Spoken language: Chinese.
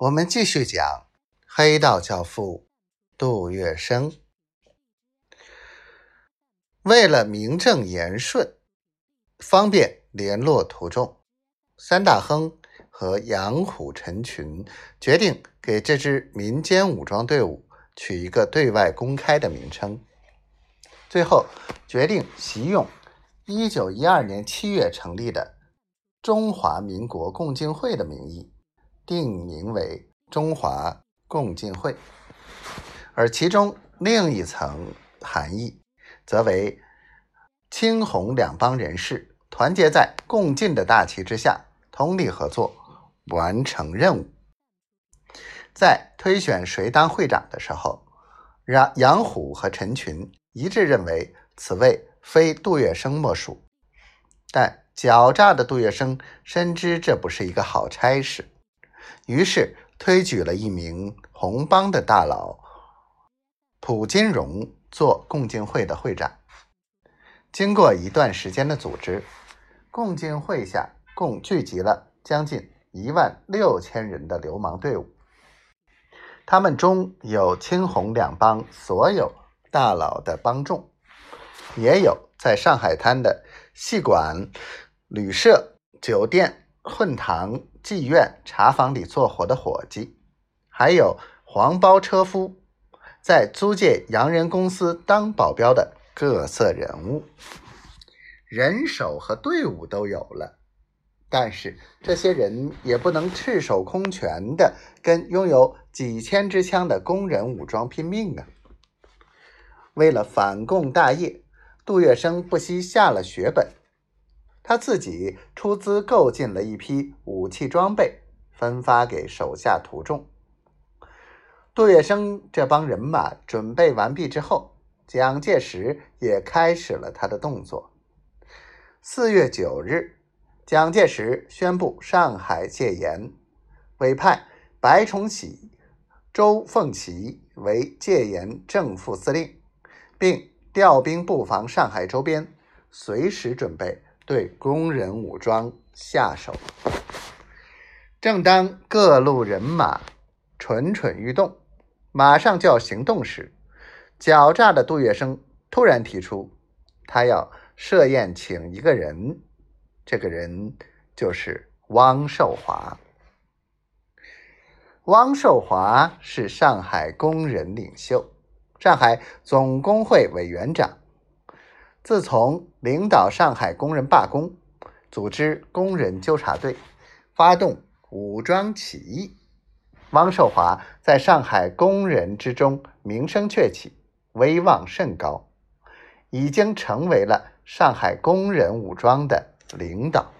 我们继续讲黑道教父杜月笙。为了名正言顺、方便联络途众，三大亨和杨虎、陈群决定给这支民间武装队伍取一个对外公开的名称。最后决定习用1912年7月成立的中华民国共进会的名义。定名为中华共进会，而其中另一层含义，则为青红两帮人士团结在共进的大旗之下，通力合作，完成任务。在推选谁当会长的时候，让杨虎和陈群一致认为此位非杜月笙莫属，但狡诈的杜月笙深知这不是一个好差事。于是推举了一名红帮的大佬蒲金荣做共进会的会长。经过一段时间的组织，共进会下共聚集了将近一万六千人的流氓队伍。他们中有青红两帮所有大佬的帮众，也有在上海滩的戏馆、旅社、酒店。混堂、妓院、茶房里做活的伙计，还有黄包车夫，在租界洋人公司当保镖的各色人物，人手和队伍都有了，但是这些人也不能赤手空拳的跟拥有几千支枪的工人武装拼命啊！为了反共大业，杜月笙不惜下了血本。他自己出资购进了一批武器装备，分发给手下徒众。杜月笙这帮人马准备完毕之后，蒋介石也开始了他的动作。四月九日，蒋介石宣布上海戒严，委派白崇禧、周凤岐为戒严正副司令，并调兵布防上海周边，随时准备。对工人武装下手。正当各路人马蠢蠢欲动，马上就要行动时，狡诈的杜月笙突然提出，他要设宴请一个人，这个人就是汪寿华。汪寿华是上海工人领袖，上海总工会委员长。自从领导上海工人罢工，组织工人纠察队，发动武装起义，汪寿华在上海工人之中名声鹊起，威望甚高，已经成为了上海工人武装的领导。